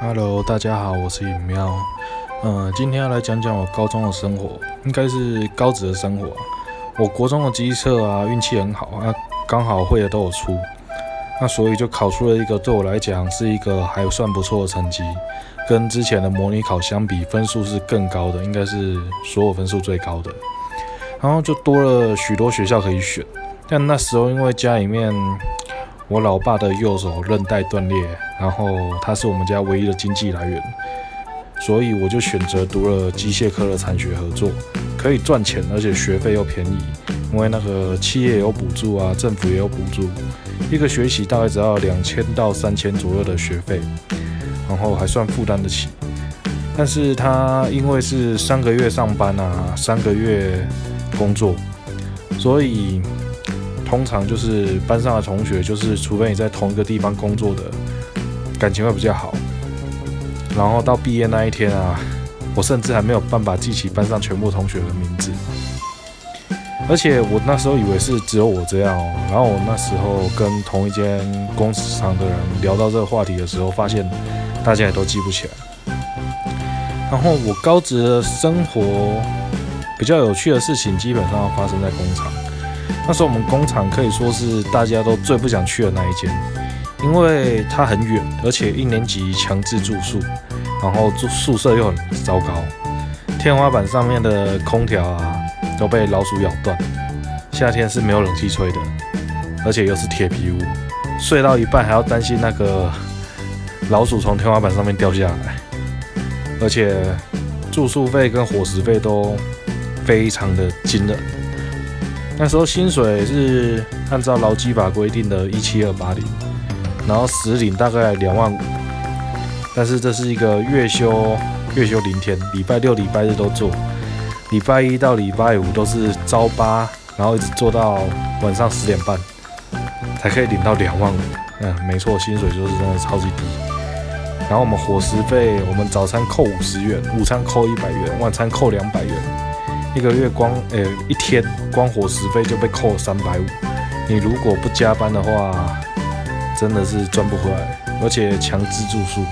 Hello，大家好，我是尹喵。嗯，今天要来讲讲我高中的生活，应该是高职的生活。我国中的机测啊，运气很好啊，刚好会的都有出，那所以就考出了一个对我来讲是一个还算不错的成绩，跟之前的模拟考相比，分数是更高的，应该是所有分数最高的。然后就多了许多学校可以选，但那时候因为家里面我老爸的右手韧带断裂，然后他是我们家唯一的经济来源，所以我就选择读了机械科的产学合作，可以赚钱，而且学费又便宜，因为那个企业有补助啊，政府也有补助，一个学期大概只要两千到三千左右的学费，然后还算负担得起。但是他因为是三个月上班啊，三个月。工作，所以通常就是班上的同学，就是除非你在同一个地方工作的，感情会比较好。然后到毕业那一天啊，我甚至还没有办法记起班上全部同学的名字。而且我那时候以为是只有我这样哦，然后我那时候跟同一间工厂的人聊到这个话题的时候，发现大家也都记不起来。然后我高职的生活。比较有趣的事情基本上发生在工厂。那时候我们工厂可以说是大家都最不想去的那一间，因为它很远，而且一年级强制住宿，然后住宿舍又很糟糕，天花板上面的空调啊都被老鼠咬断，夏天是没有冷气吹的，而且又是铁皮屋，睡到一半还要担心那个老鼠从天花板上面掉下来，而且住宿费跟伙食费都。非常的惊人，那时候薪水是按照劳基法规定的一七二八零，然后实领大概两万五，但是这是一个月休月休零天，礼拜六礼拜日都做，礼拜一到礼拜五都是朝八，然后一直做到晚上十点半，才可以领到两万五。嗯，没错，薪水就是真的超级低。然后我们伙食费，我们早餐扣五十元，午餐扣一百元，晚餐扣两百元。一个月光，呃，一天光伙食费就被扣三百五。你如果不加班的话，真的是赚不回来，而且强制住宿。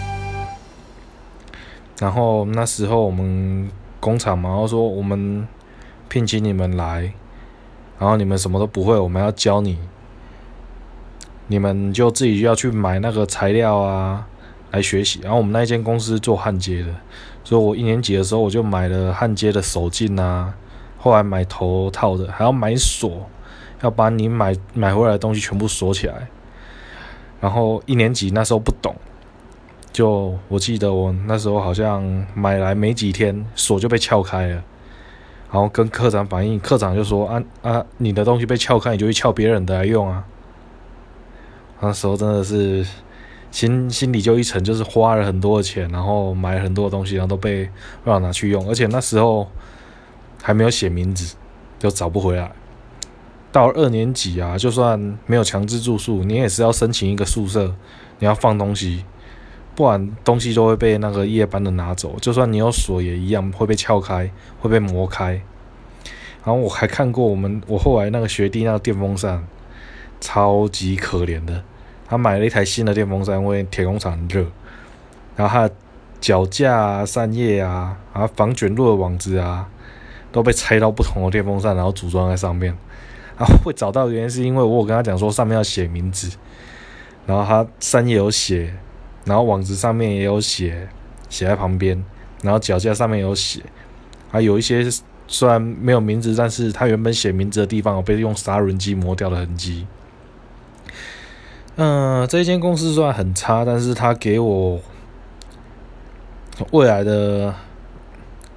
然后那时候我们工厂嘛，然后说我们聘请你们来，然后你们什么都不会，我们要教你，你们就自己要去买那个材料啊来学习。然后我们那一间公司做焊接的。所以我一年级的时候，我就买了焊接的手镜啊，后来买头套的，还要买锁，要把你买买回来的东西全部锁起来。然后一年级那时候不懂，就我记得我那时候好像买来没几天，锁就被撬开了。然后跟科长反映，科长就说：“啊啊，你的东西被撬开，你就去撬别人的来用啊。”那时候真的是。心心里就一层，就是花了很多的钱，然后买了很多的东西，然后都被让我拿去用，而且那时候还没有写名字，就找不回来。到二年级啊，就算没有强制住宿，你也是要申请一个宿舍，你要放东西，不然东西都会被那个夜班的拿走。就算你有锁也一样会被撬开，会被磨开。然后我还看过我们我后来那个学弟那个电风扇，超级可怜的。他买了一台新的电风扇，因为铁工厂很热，然后他的脚架啊、扇叶啊、然后防卷入的网子啊，都被拆到不同的电风扇，然后组装在上面。然后会找到原因是因为我有跟他讲说上面要写名字，然后他扇叶有写，然后网子上面也有写，写在旁边，然后脚架上面有写，还有一些虽然没有名字，但是他原本写名字的地方有被用砂轮机磨掉的痕迹。嗯，这一间公司虽然很差，但是他给我未来的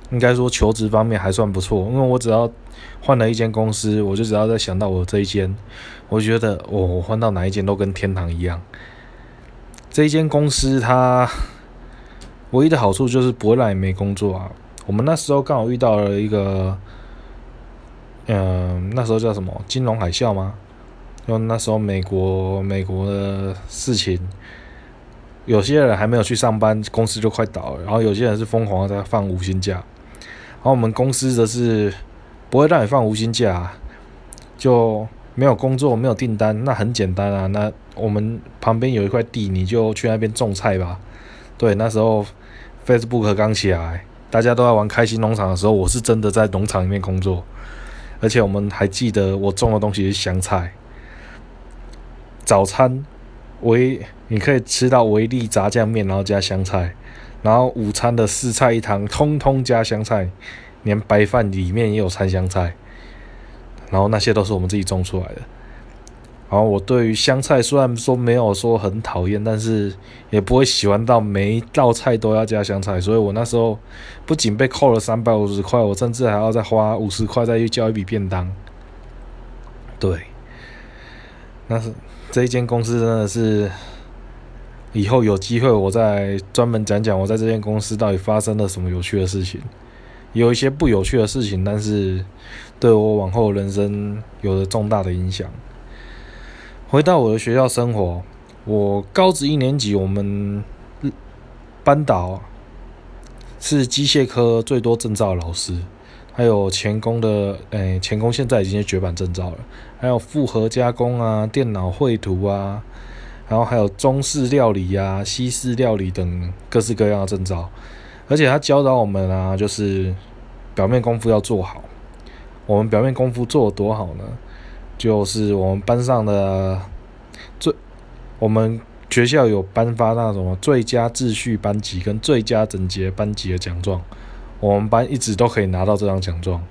应该说求职方面还算不错，因为我只要换了一间公司，我就只要再想到我这一间，我觉得我换到哪一间都跟天堂一样。这一间公司它唯一的好处就是不会让你没工作啊。我们那时候刚好遇到了一个，嗯，那时候叫什么金融海啸吗？因为那时候美国美国的事情，有些人还没有去上班，公司就快倒了。然后有些人是疯狂的在放无薪假，然后我们公司则是不会让你放无薪假，就没有工作，没有订单，那很简单啊。那我们旁边有一块地，你就去那边种菜吧。对，那时候 Facebook 刚起来，大家都在玩开心农场的时候，我是真的在农场里面工作。而且我们还记得我种的东西是香菜。早餐维你可以吃到维力炸酱面，然后加香菜。然后午餐的四菜一汤，通通加香菜，连白饭里面也有掺香菜。然后那些都是我们自己种出来的。然后我对于香菜虽然说没有说很讨厌，但是也不会喜欢到每一道菜都要加香菜。所以我那时候不仅被扣了三百五十块，我甚至还要再花五十块再去交一笔便当。对，那是这一间公司真的是。以后有机会，我再专门讲讲我在这间公司到底发生了什么有趣的事情。有一些不有趣的事情，但是对我往后人生有着重大的影响。回到我的学校生活，我高职一年级，我们班导是机械科最多证照的老师，还有钳工的，诶，钳工现在已经是绝版证照了，还有复合加工啊，电脑绘图啊。然后还有中式料理呀、西式料理等各式各样的证照，而且他教导我们啊，就是表面功夫要做好。我们表面功夫做得多好呢？就是我们班上的最，我们学校有颁发那种最佳秩序班级跟最佳整洁班级的奖状，我们班一直都可以拿到这张奖状。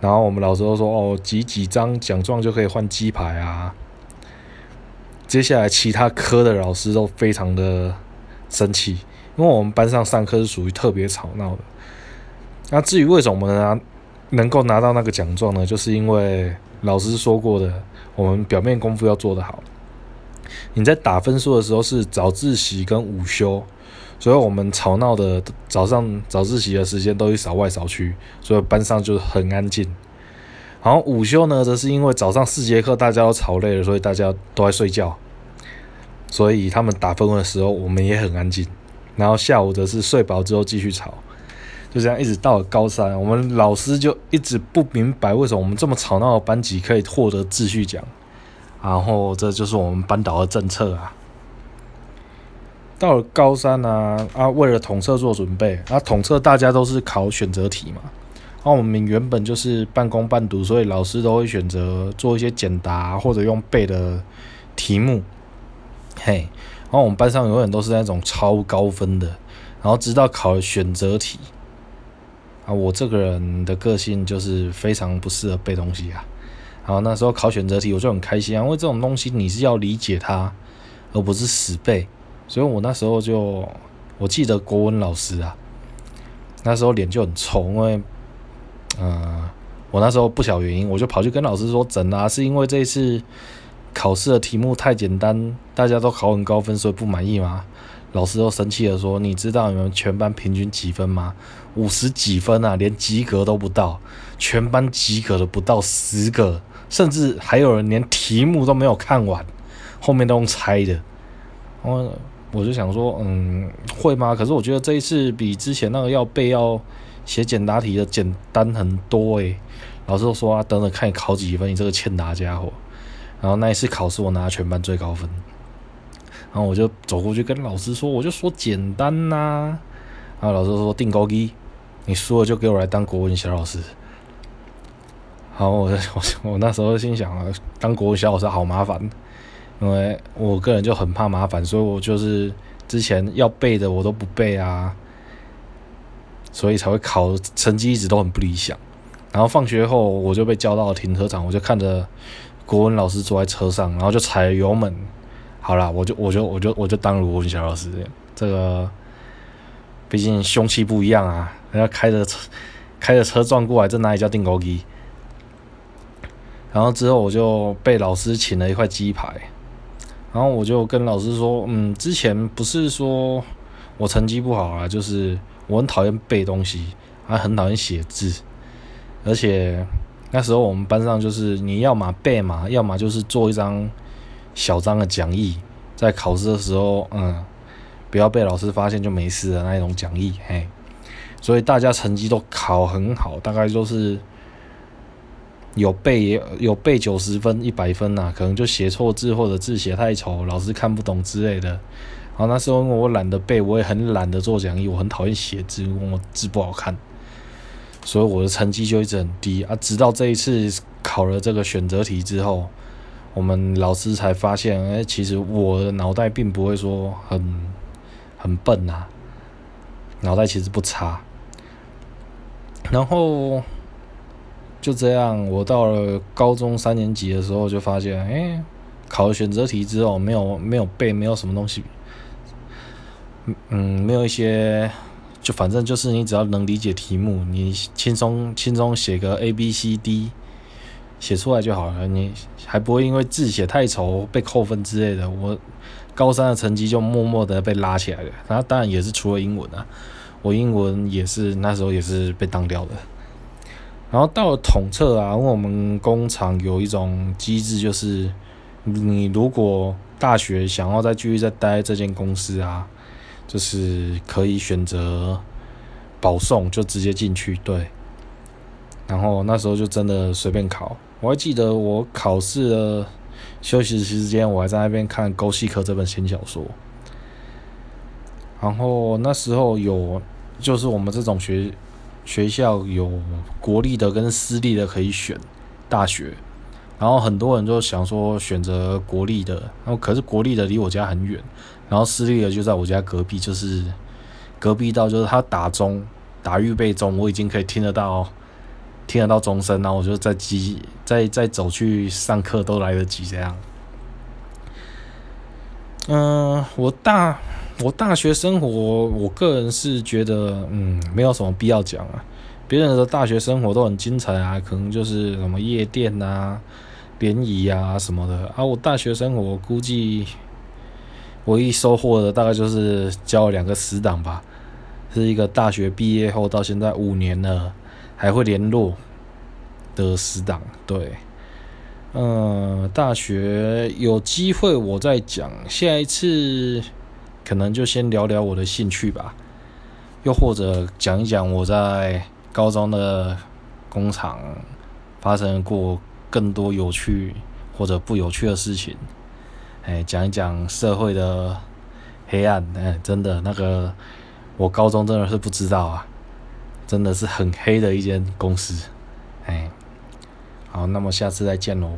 然后我们老师都说，哦，集几张奖状就可以换鸡排啊。接下来，其他科的老师都非常的生气，因为我们班上上课是属于特别吵闹的。那至于为什么呢？能够拿到那个奖状呢？就是因为老师说过的，我们表面功夫要做得好。你在打分数的时候是早自习跟午休，所以我们吵闹的早上早自习的时间都去扫外扫区，所以班上就很安静。然后午休呢，则是因为早上四节课大家都吵累了，所以大家都在睡觉，所以他们打分的时候我们也很安静。然后下午则是睡饱之后继续吵，就这样一直到了高三，我们老师就一直不明白为什么我们这么吵闹的班级可以获得秩序奖。然后这就是我们班导的政策啊。到了高三呢，啊，为了统测做准备，啊，统测大家都是考选择题嘛。那我们原本就是半工半读，所以老师都会选择做一些简答或者用背的题目。嘿，然后我们班上永远都是那种超高分的，然后直到考了选择题。啊，我这个人的个性就是非常不适合背东西啊。然后那时候考选择题，我就很开心啊，因为这种东西你是要理解它，而不是死背。所以我那时候就，我记得国文老师啊，那时候脸就很臭，因为。嗯，我那时候不晓原因，我就跑去跟老师说：“整啊，是因为这一次考试的题目太简单，大家都考很高分，所以不满意吗？”老师都生气的，说：“你知道你们全班平均几分吗？五十几分啊，连及格都不到，全班及格的不到十个，甚至还有人连题目都没有看完，后面都用猜的。”我我就想说：“嗯，会吗？可是我觉得这一次比之前那个要背要。”写简答题的简单很多诶，老师都说啊，等等看你考几分，你这个欠打家伙。然后那一次考试我拿了全班最高分，然后我就走过去跟老师说，我就说简单呐。然后老师说定高低，你输了就给我来当国文小老师。好，我我我那时候心想啊，当国文小老师好麻烦，因为我个人就很怕麻烦，所以我就是之前要背的我都不背啊。所以才会考成绩一直都很不理想，然后放学后我就被叫到了停车场，我就看着国文老师坐在车上，然后就踩油门，好了，我就我就我就我就当了国文小老师，这个毕竟凶器不一样啊，人家开着车开着车撞过来，这哪里叫定高机？然后之后我就被老师请了一块鸡排，然后我就跟老师说，嗯，之前不是说我成绩不好啊，就是。我很讨厌背东西，还很讨厌写字，而且那时候我们班上就是你要么背嘛，要么就是做一张小张的讲义，在考试的时候，嗯，不要被老师发现就没事的那一种讲义，嘿，所以大家成绩都考很好，大概都是有背也有背九十分、一百分呐，可能就写错字或者字写太丑，老师看不懂之类的，然后那时候我懒得背，我也很懒得做讲义，我很讨厌写字，我字不好看，所以我的成绩就一直很低啊。直到这一次考了这个选择题之后，我们老师才发现，哎，其实我的脑袋并不会说很很笨呐，脑袋其实不差。然后就这样，我到了高中三年级的时候，就发现，哎，考了选择题之后，没有没有背，没有什么东西。嗯，没有一些，就反正就是你只要能理解题目，你轻松轻松写个 A B C D，写出来就好了，你还不会因为字写太丑被扣分之类的。我高三的成绩就默默的被拉起来了，然后当然也是除了英文啊，我英文也是那时候也是被当掉的。然后到了统测啊，因为我们工厂有一种机制，就是你如果大学想要再继续再待这间公司啊。就是可以选择保送，就直接进去。对，然后那时候就真的随便考。我还记得我考试的休息时间，我还在那边看《沟戏科》这本新小说。然后那时候有，就是我们这种学学校有国立的跟私立的可以选大学。然后很多人就想说选择国立的，然后可是国立的离我家很远，然后私立的就在我家隔壁，就是隔壁到就是他打钟打预备钟，我已经可以听得到听得到钟声，然后我就在机在在走去上课都来得及这样。嗯，我大我大学生活，我个人是觉得嗯没有什么必要讲啊，别人的大学生活都很精彩啊，可能就是什么夜店啊。联谊啊什么的啊，我大学生活估计唯一收获的大概就是交了两个死党吧，是一个大学毕业后到现在五年了还会联络的死党。对，嗯，大学有机会我再讲，下一次可能就先聊聊我的兴趣吧，又或者讲一讲我在高中的工厂发生过。更多有趣或者不有趣的事情，哎，讲一讲社会的黑暗，哎，真的那个，我高中真的是不知道啊，真的是很黑的一间公司，哎，好，那么下次再见喽。